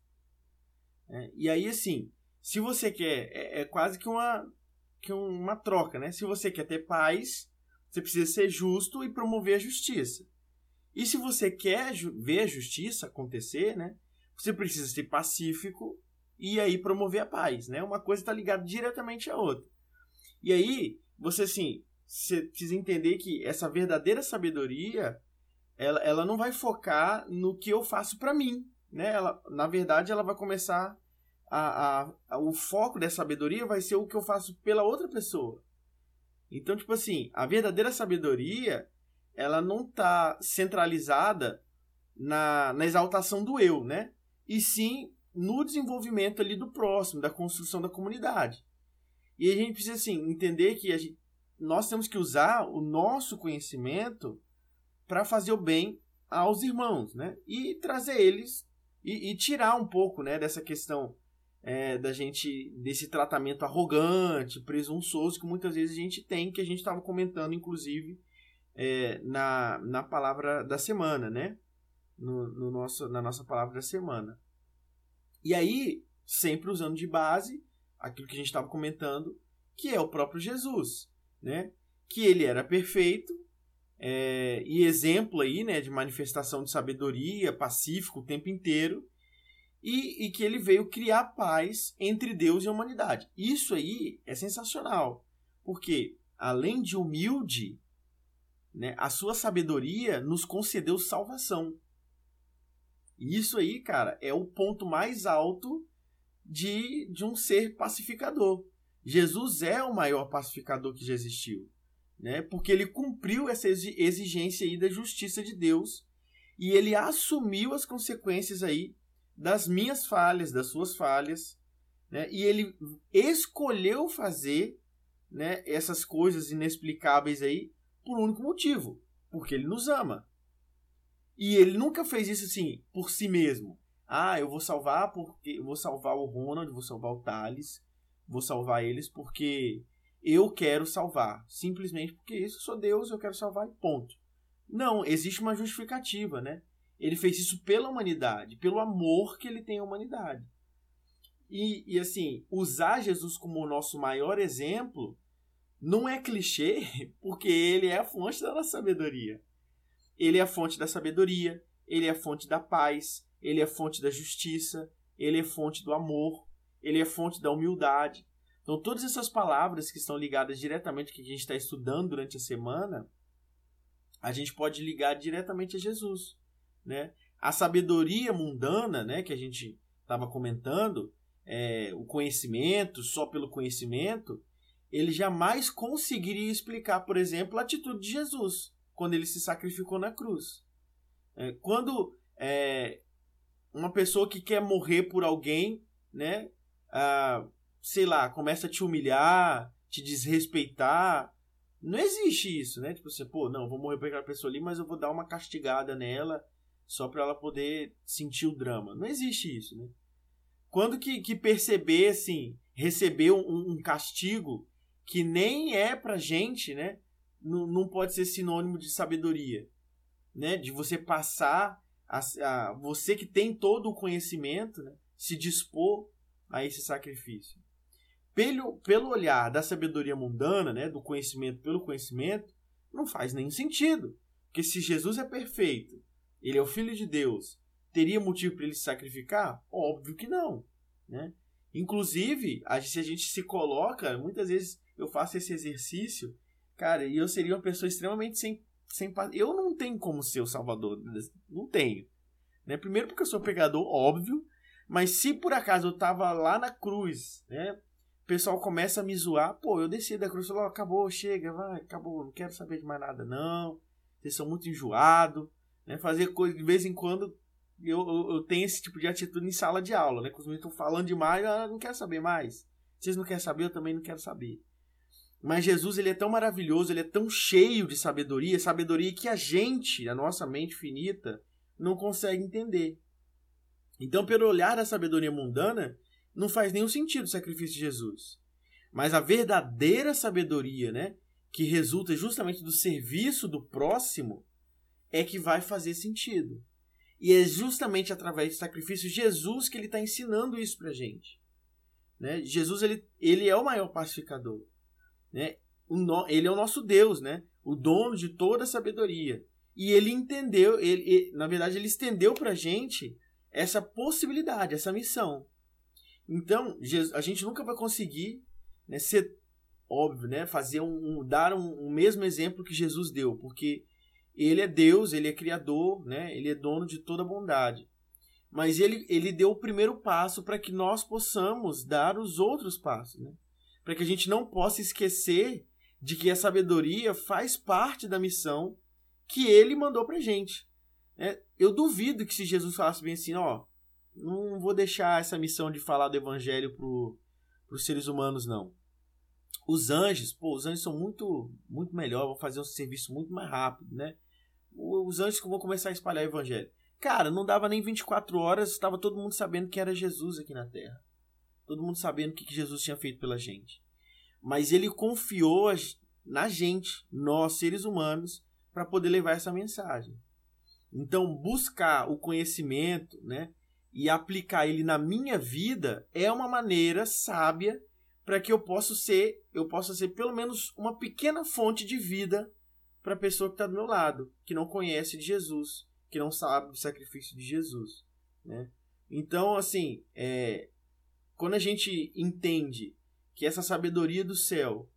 Né? E aí assim, se você quer, é, é quase que uma que uma troca, né? Se você quer ter paz, você precisa ser justo e promover a justiça. E se você quer ver a justiça acontecer, né? Você precisa ser pacífico e aí promover a paz, né? Uma coisa está ligada diretamente à outra. E aí, você assim, você precisa entender que essa verdadeira sabedoria, ela, ela não vai focar no que eu faço para mim, né? Ela, na verdade, ela vai começar a, a, a, o foco dessa sabedoria vai ser o que eu faço pela outra pessoa. Então, tipo assim, a verdadeira sabedoria, ela não está centralizada na, na exaltação do eu, né? E sim no desenvolvimento ali do próximo, da construção da comunidade. E a gente precisa, assim, entender que gente, nós temos que usar o nosso conhecimento para fazer o bem aos irmãos, né? E trazer eles e, e tirar um pouco, né, dessa questão é, da gente desse tratamento arrogante, presunçoso que muitas vezes a gente tem, que a gente estava comentando, inclusive, é, na, na palavra da semana, né? No, no, nosso, na nossa palavra da semana. E aí, sempre usando de base aquilo que a gente estava comentando, que é o próprio Jesus, né? Que ele era perfeito é, e exemplo aí, né, de manifestação de sabedoria, pacífico o tempo inteiro, e, e que ele veio criar paz entre Deus e a humanidade. Isso aí é sensacional, porque além de humilde, né, a sua sabedoria nos concedeu salvação. E isso aí, cara, é o ponto mais alto de, de um ser pacificador. Jesus é o maior pacificador que já existiu, né? Porque ele cumpriu essa exigência aí da justiça de Deus e ele assumiu as consequências aí das minhas falhas, das suas falhas, né? E ele escolheu fazer, né, essas coisas inexplicáveis aí por um único motivo, porque ele nos ama. E ele nunca fez isso assim por si mesmo. Ah, eu vou salvar porque eu vou salvar o Ronald, vou salvar o Thales, vou salvar eles porque eu quero salvar, simplesmente porque isso sou Deus, eu quero salvar e ponto. Não, existe uma justificativa, né? Ele fez isso pela humanidade, pelo amor que ele tem à humanidade. E, e assim, usar Jesus como o nosso maior exemplo não é clichê, porque ele é a fonte da nossa sabedoria. Ele é a fonte da sabedoria, ele é a fonte da paz, ele é a fonte da justiça, ele é fonte do amor, ele é fonte da humildade. Então, todas essas palavras que estão ligadas diretamente ao que a gente está estudando durante a semana, a gente pode ligar diretamente a Jesus né? A sabedoria mundana, né, que a gente estava comentando, é, o conhecimento, só pelo conhecimento, ele jamais conseguiria explicar, por exemplo, a atitude de Jesus quando ele se sacrificou na cruz. É, quando é, uma pessoa que quer morrer por alguém, né, sei lá, começa a te humilhar, te desrespeitar, não existe isso, né? Tipo assim, pô, não, vou morrer por aquela pessoa ali, mas eu vou dar uma castigada nela só para ela poder sentir o drama. Não existe isso, né? Quando que, que perceber, assim, receber um, um castigo que nem é pra gente, né? Não, não pode ser sinônimo de sabedoria, né? De você passar, a, a, você que tem todo o conhecimento, né? Se dispor a esse sacrifício. Pelo, pelo olhar da sabedoria mundana, né? Do conhecimento pelo conhecimento, não faz nenhum sentido. Porque se Jesus é perfeito, ele é o filho de Deus, teria motivo para ele se sacrificar? Óbvio que não, né? Inclusive, se a gente se coloca, muitas vezes eu faço esse exercício, cara, e eu seria uma pessoa extremamente sem, sem eu não tenho como ser o salvador, não tenho. Né? Primeiro porque eu sou pecador, óbvio, mas se por acaso eu tava lá na cruz, né? Pessoal começa a me zoar, pô, eu desci da cruz, falou, acabou, chega, vai, acabou, não quero saber de mais nada não. Vocês são muito enjoados. Né? Fazer coisa de vez em quando eu, eu, eu, tenho esse tipo de atitude em sala de aula, né? Quando meninos estão falando demais, eu não quero saber mais. Vocês não querem saber, eu também não quero saber. Mas Jesus, ele é tão maravilhoso, ele é tão cheio de sabedoria, sabedoria que a gente, a nossa mente finita, não consegue entender. Então, pelo olhar da sabedoria mundana, não faz nenhum sentido o sacrifício de Jesus. Mas a verdadeira sabedoria, né, que resulta justamente do serviço do próximo, é que vai fazer sentido. E é justamente através do sacrifício de Jesus que ele está ensinando isso para gente. Né? Jesus ele, ele é o maior pacificador. Né? No, ele é o nosso Deus, né? o dono de toda a sabedoria. E ele entendeu, ele, ele na verdade, ele estendeu para gente essa possibilidade, essa missão. Então, a gente nunca vai conseguir né, ser óbvio, né, fazer um, um dar um, um, mesmo exemplo que Jesus deu, porque ele é Deus, ele é criador, né, ele é dono de toda bondade. Mas ele, ele deu o primeiro passo para que nós possamos dar os outros passos, né? Para que a gente não possa esquecer de que a sabedoria faz parte da missão que ele mandou para gente. Né? Eu duvido que se Jesus falasse bem assim, ó, não vou deixar essa missão de falar do evangelho para os seres humanos, não. Os anjos, pô, os anjos são muito, muito melhor, vão fazer um serviço muito mais rápido, né? Os anjos vão começar a espalhar o evangelho. Cara, não dava nem 24 horas, estava todo mundo sabendo que era Jesus aqui na Terra. Todo mundo sabendo o que Jesus tinha feito pela gente. Mas ele confiou na gente, nós seres humanos, para poder levar essa mensagem. Então, buscar o conhecimento, né, e aplicar ele na minha vida é uma maneira sábia para que eu possa ser, eu possa ser pelo menos uma pequena fonte de vida para a pessoa que está do meu lado, que não conhece de Jesus, que não sabe do sacrifício de Jesus, né? Então, assim, é, quando a gente entende que essa sabedoria do céu,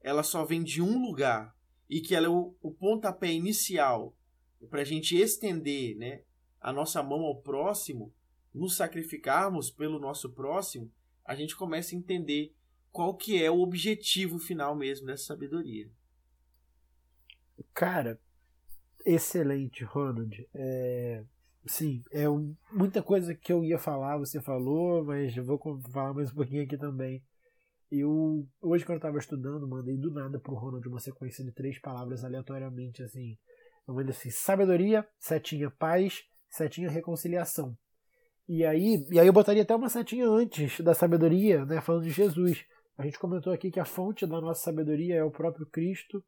ela só vem de um lugar e que ela é o, o pontapé inicial para a gente estender, né, a nossa mão ao próximo, nos sacrificarmos pelo nosso próximo, a gente começa a entender qual que é o objetivo final mesmo dessa sabedoria. Cara, excelente, Ronald. É, sim, é um, muita coisa que eu ia falar, você falou, mas eu vou falar mais um pouquinho aqui também. Eu, hoje, quando eu estava estudando, mandei do nada pro Ronald uma sequência de três palavras aleatoriamente, assim. Eu mandei assim: sabedoria, setinha paz, setinha reconciliação. E aí, e aí eu botaria até uma setinha antes da sabedoria, né, falando de Jesus. A gente comentou aqui que a fonte da nossa sabedoria é o próprio Cristo,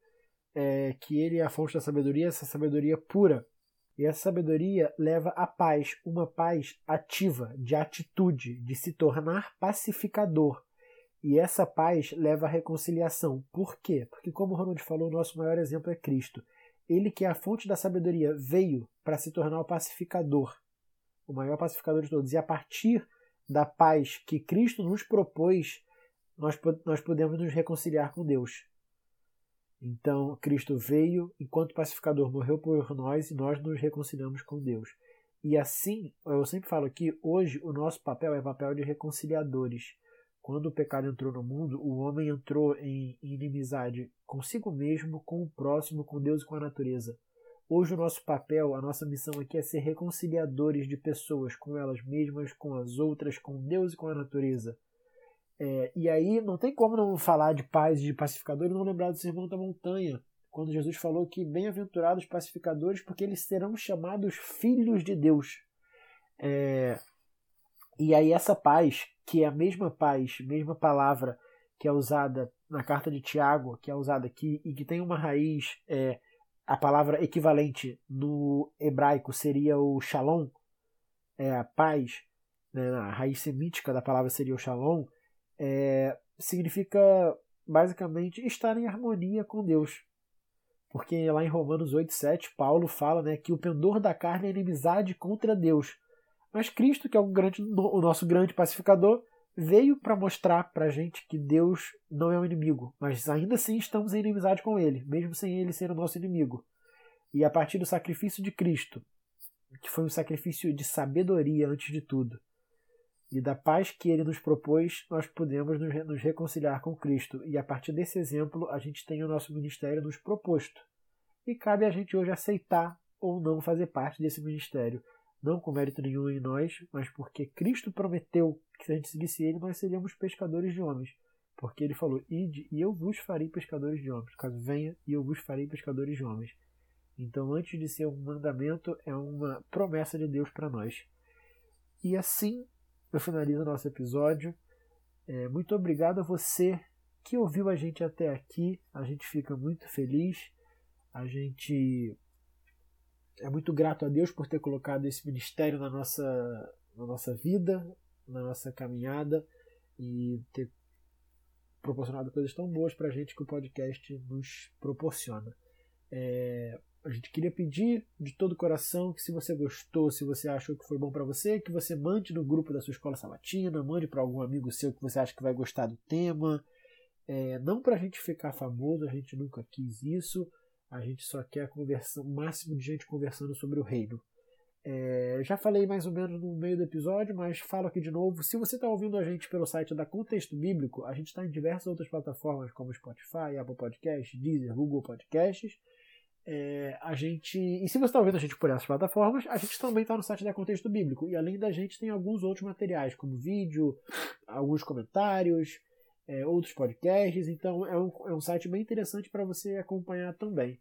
é, que ele é a fonte da sabedoria, essa sabedoria pura. E essa sabedoria leva à paz, uma paz ativa, de atitude, de se tornar pacificador. E essa paz leva à reconciliação. Por quê? Porque, como o Ronald falou, o nosso maior exemplo é Cristo. Ele, que é a fonte da sabedoria, veio para se tornar o pacificador o maior pacificador de todos. E a partir da paz que Cristo nos propôs, nós, nós podemos nos reconciliar com Deus. Então, Cristo veio, enquanto pacificador, morreu por nós e nós nos reconciliamos com Deus. E assim, eu sempre falo que hoje o nosso papel é papel de reconciliadores. Quando o pecado entrou no mundo, o homem entrou em inimizade consigo mesmo, com o próximo, com Deus e com a natureza. Hoje o nosso papel, a nossa missão aqui é ser reconciliadores de pessoas com elas mesmas, com as outras, com Deus e com a natureza. É, e aí não tem como não falar de paz e de pacificadores e não lembrar do Sermão da Montanha, quando Jesus falou que bem-aventurados pacificadores, porque eles serão chamados filhos de Deus. É, e aí essa paz, que é a mesma paz, mesma palavra que é usada na carta de Tiago, que é usada aqui e que tem uma raiz é, a palavra equivalente no hebraico seria o shalom, é, a paz, né, a raiz semítica da palavra seria o shalom, é, significa basicamente estar em harmonia com Deus. Porque lá em Romanos 8,7, Paulo fala né, que o pendor da carne é inimizade contra Deus. Mas Cristo, que é o, grande, o nosso grande pacificador, veio para mostrar para a gente que Deus não é um inimigo, mas ainda assim estamos em inimizade com Ele, mesmo sem Ele ser o nosso inimigo. E a partir do sacrifício de Cristo, que foi um sacrifício de sabedoria antes de tudo, e da paz que Ele nos propôs, nós podemos nos reconciliar com Cristo. E a partir desse exemplo, a gente tem o nosso ministério nos proposto. E cabe a gente hoje aceitar ou não fazer parte desse ministério não com mérito nenhum em nós, mas porque Cristo prometeu que se a gente seguisse ele, nós seríamos pescadores de homens. Porque ele falou: Ide e eu vos farei pescadores de homens. Caso venha e eu vos farei pescadores de homens. Então, antes de ser um mandamento, é uma promessa de Deus para nós. E assim eu finalizo nosso episódio. É, muito obrigado a você que ouviu a gente até aqui. A gente fica muito feliz. A gente é muito grato a Deus por ter colocado esse ministério na nossa, na nossa vida, na nossa caminhada e ter proporcionado coisas tão boas para a gente que o podcast nos proporciona. É, a gente queria pedir de todo o coração que se você gostou, se você achou que foi bom para você, que você mande no grupo da sua escola sabatina, mande para algum amigo seu que você acha que vai gostar do tema. É, não para a gente ficar famoso, a gente nunca quis isso. A gente só quer conversa, o máximo de gente conversando sobre o reino. É, já falei mais ou menos no meio do episódio, mas falo aqui de novo. Se você está ouvindo a gente pelo site da Contexto Bíblico, a gente está em diversas outras plataformas como Spotify, Apple Podcasts, Deezer, Google Podcasts. É, a gente e se você está ouvindo a gente por essas plataformas, a gente também está no site da Contexto Bíblico. E além da gente, tem alguns outros materiais, como vídeo, alguns comentários, é, outros podcasts. Então é um, é um site bem interessante para você acompanhar também.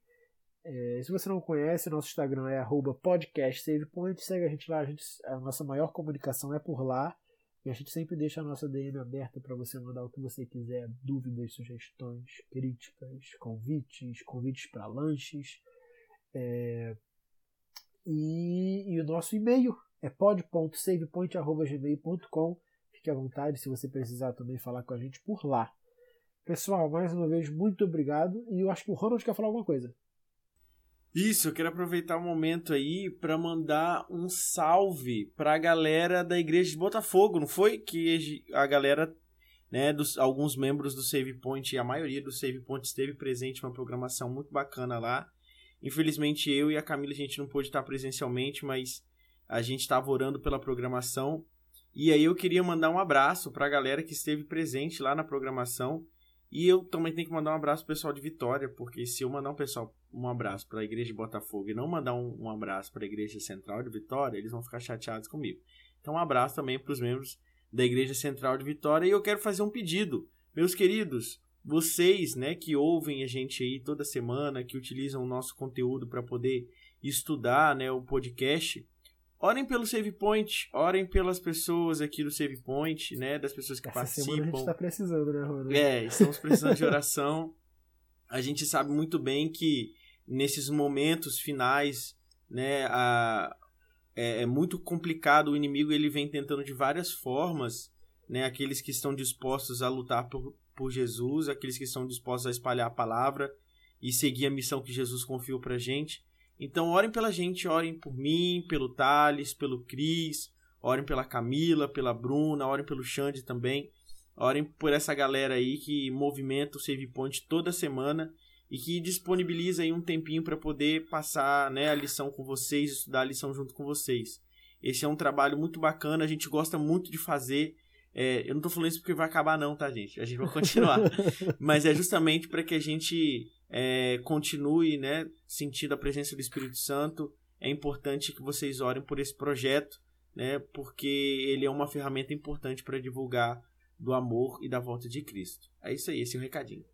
É, se você não conhece, nosso Instagram é podcastsavepoint. Segue a gente lá, a, gente, a nossa maior comunicação é por lá. E a gente sempre deixa a nossa DM aberta para você mandar o que você quiser, dúvidas, sugestões, críticas, convites, convites para lanches. É... E, e, o nosso e-mail é pod.savepoint.gmail.com. Fique à vontade se você precisar também falar com a gente por lá. Pessoal, mais uma vez, muito obrigado. E eu acho que o Ronald quer falar alguma coisa. Isso, eu quero aproveitar o momento aí para mandar um salve para a galera da igreja de Botafogo, não foi? Que a galera, né, dos alguns membros do Save Point e a maioria do Save Point esteve presente uma programação muito bacana lá. Infelizmente eu e a Camila a gente não pôde estar presencialmente, mas a gente estava orando pela programação. E aí eu queria mandar um abraço para a galera que esteve presente lá na programação. E eu também tenho que mandar um abraço pro pessoal de Vitória, porque se eu mandar um pessoal um abraço para a igreja de Botafogo e não mandar um, um abraço para a igreja central de Vitória, eles vão ficar chateados comigo. Então um abraço também para os membros da igreja central de Vitória. E eu quero fazer um pedido, meus queridos, vocês, né, que ouvem a gente aí toda semana, que utilizam o nosso conteúdo para poder estudar, né, o podcast, Orem pelo Save Point, orem pelas pessoas aqui do Save Point, né? Das pessoas que Essa participam. Semana a gente tá precisando, né, Rony? É, estamos precisando de oração. A gente sabe muito bem que nesses momentos finais, né, a, é, é, muito complicado. O inimigo ele vem tentando de várias formas, né? Aqueles que estão dispostos a lutar por, por Jesus, aqueles que estão dispostos a espalhar a palavra e seguir a missão que Jesus confiou pra gente. Então orem pela gente, orem por mim, pelo Thales, pelo Cris, orem pela Camila, pela Bruna, orem pelo Xande também. Orem por essa galera aí que movimenta o Save Point toda semana e que disponibiliza aí um tempinho para poder passar né, a lição com vocês, estudar a lição junto com vocês. Esse é um trabalho muito bacana, a gente gosta muito de fazer. É, eu não estou falando isso porque vai acabar não, tá, gente? A gente vai continuar. Mas é justamente para que a gente é, continue né, sentindo a presença do Espírito Santo. É importante que vocês orem por esse projeto, né, porque ele é uma ferramenta importante para divulgar do amor e da volta de Cristo. É isso aí, esse é o recadinho.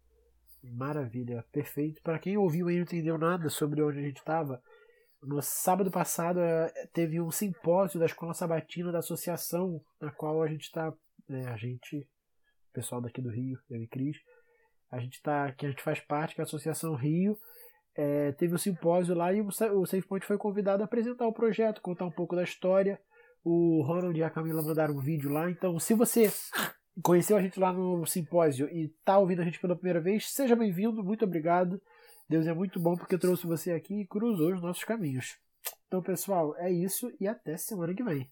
Maravilha, perfeito. Para quem ouviu e não entendeu nada sobre onde a gente estava, no sábado passado é, teve um simpósio da Escola Sabatina da associação na qual a gente está, né, a gente, pessoal daqui do Rio, eu e Cris, a gente tá, que a gente faz parte, que é a Associação Rio, é, teve um simpósio lá e o, o SafePoint foi convidado a apresentar o projeto, contar um pouco da história. O Ronald e a Camila mandaram um vídeo lá. Então, se você conheceu a gente lá no simpósio e está ouvindo a gente pela primeira vez, seja bem-vindo, muito obrigado. Deus é muito bom porque trouxe você aqui e cruzou os nossos caminhos. Então, pessoal, é isso e até semana que vem.